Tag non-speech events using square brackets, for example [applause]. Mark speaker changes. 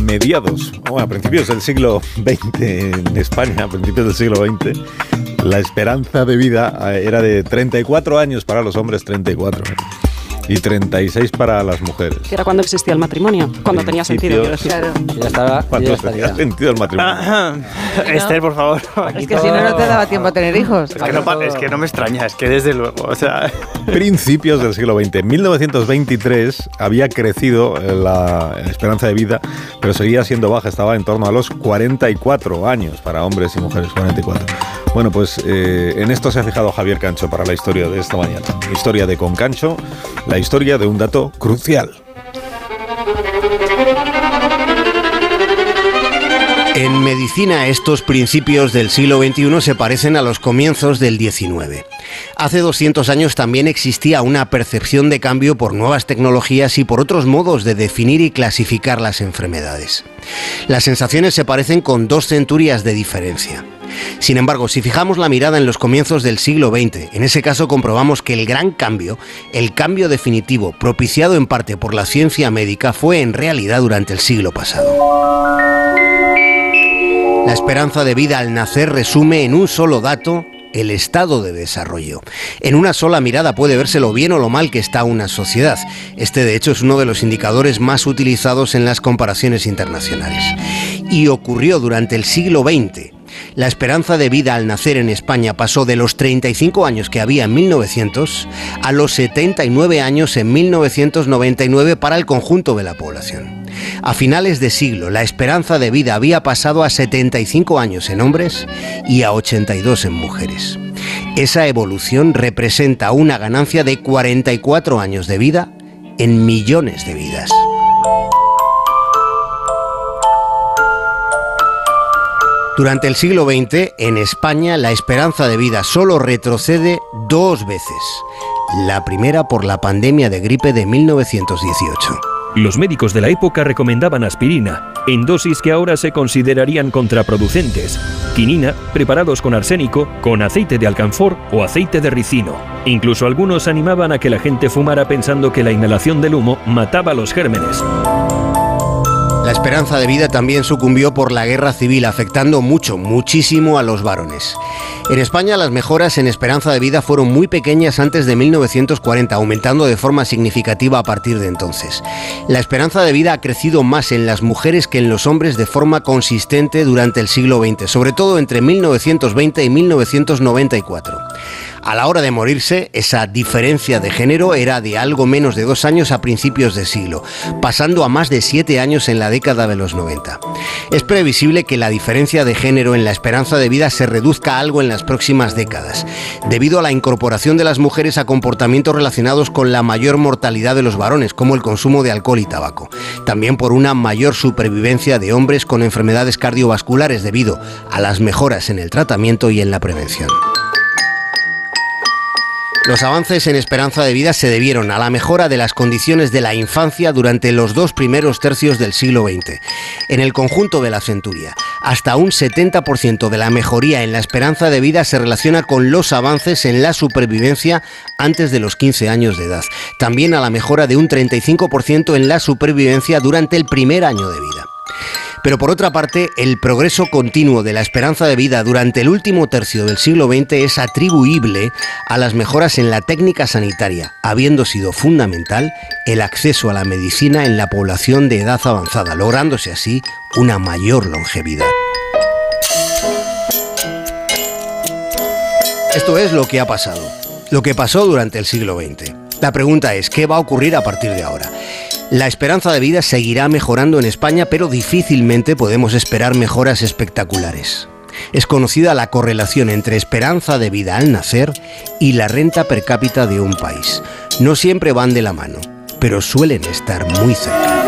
Speaker 1: mediados, o a principios del siglo XX en España, a principios del siglo XX, la esperanza de vida eh, era de 34 años para los hombres, 34 y 36 para las mujeres.
Speaker 2: Que era cuando existía el matrimonio, cuando tenía sentido.
Speaker 3: Claro. Ya estaba.
Speaker 1: ¿Cuánto tenía sentido el matrimonio? [laughs]
Speaker 4: Esther, por favor.
Speaker 3: Es que si no, no te daba tiempo a tener hijos.
Speaker 4: Es que, no, es que no me extraña, es que desde luego, o sea... [laughs]
Speaker 1: Principios del siglo XX. En 1923 había crecido la esperanza de vida, pero seguía siendo baja, estaba en torno a los 44 años para hombres y mujeres, 44. Bueno, pues eh, en esto se ha fijado Javier Cancho para la historia de esta mañana. Historia de Con Cancho, la historia de un dato crucial.
Speaker 5: En medicina estos principios del siglo XXI se parecen a los comienzos del XIX. Hace 200 años también existía una percepción de cambio por nuevas tecnologías y por otros modos de definir y clasificar las enfermedades. Las sensaciones se parecen con dos centurias de diferencia. Sin embargo, si fijamos la mirada en los comienzos del siglo XX, en ese caso comprobamos que el gran cambio, el cambio definitivo, propiciado en parte por la ciencia médica, fue en realidad durante el siglo pasado. La esperanza de vida al nacer resume en un solo dato el estado de desarrollo. En una sola mirada puede verse lo bien o lo mal que está una sociedad. Este de hecho es uno de los indicadores más utilizados en las comparaciones internacionales. Y ocurrió durante el siglo XX la esperanza de vida al nacer en España pasó de los 35 años que había en 1900 a los 79 años en 1999 para el conjunto de la población. A finales de siglo, la esperanza de vida había pasado a 75 años en hombres y a 82 en mujeres. Esa evolución representa una ganancia de 44 años de vida en millones de vidas. Durante el siglo XX, en España, la esperanza de vida solo retrocede dos veces. La primera por la pandemia de gripe de 1918.
Speaker 6: Los médicos de la época recomendaban aspirina, en dosis que ahora se considerarían contraproducentes, quinina, preparados con arsénico, con aceite de alcanfor o aceite de ricino. Incluso algunos animaban a que la gente fumara pensando que la inhalación del humo mataba los gérmenes.
Speaker 5: La esperanza de vida también sucumbió por la guerra civil, afectando mucho, muchísimo a los varones. En España las mejoras en esperanza de vida fueron muy pequeñas antes de 1940, aumentando de forma significativa a partir de entonces. La esperanza de vida ha crecido más en las mujeres que en los hombres de forma consistente durante el siglo XX, sobre todo entre 1920 y 1994. A la hora de morirse, esa diferencia de género era de algo menos de dos años a principios de siglo, pasando a más de siete años en la década de los 90. Es previsible que la diferencia de género en la esperanza de vida se reduzca algo en las próximas décadas, debido a la incorporación de las mujeres a comportamientos relacionados con la mayor mortalidad de los varones, como el consumo de alcohol y tabaco. También por una mayor supervivencia de hombres con enfermedades cardiovasculares debido a las mejoras en el tratamiento y en la prevención. Los avances en esperanza de vida se debieron a la mejora de las condiciones de la infancia durante los dos primeros tercios del siglo XX. En el conjunto de la centuria, hasta un 70% de la mejoría en la esperanza de vida se relaciona con los avances en la supervivencia antes de los 15 años de edad. También a la mejora de un 35% en la supervivencia durante el primer año de vida. Pero por otra parte, el progreso continuo de la esperanza de vida durante el último tercio del siglo XX es atribuible a las mejoras en la técnica sanitaria, habiendo sido fundamental el acceso a la medicina en la población de edad avanzada, lográndose así una mayor longevidad. Esto es lo que ha pasado, lo que pasó durante el siglo XX. La pregunta es, ¿qué va a ocurrir a partir de ahora? La esperanza de vida seguirá mejorando en España, pero difícilmente podemos esperar mejoras espectaculares. Es conocida la correlación entre esperanza de vida al nacer y la renta per cápita de un país. No siempre van de la mano, pero suelen estar muy cerca.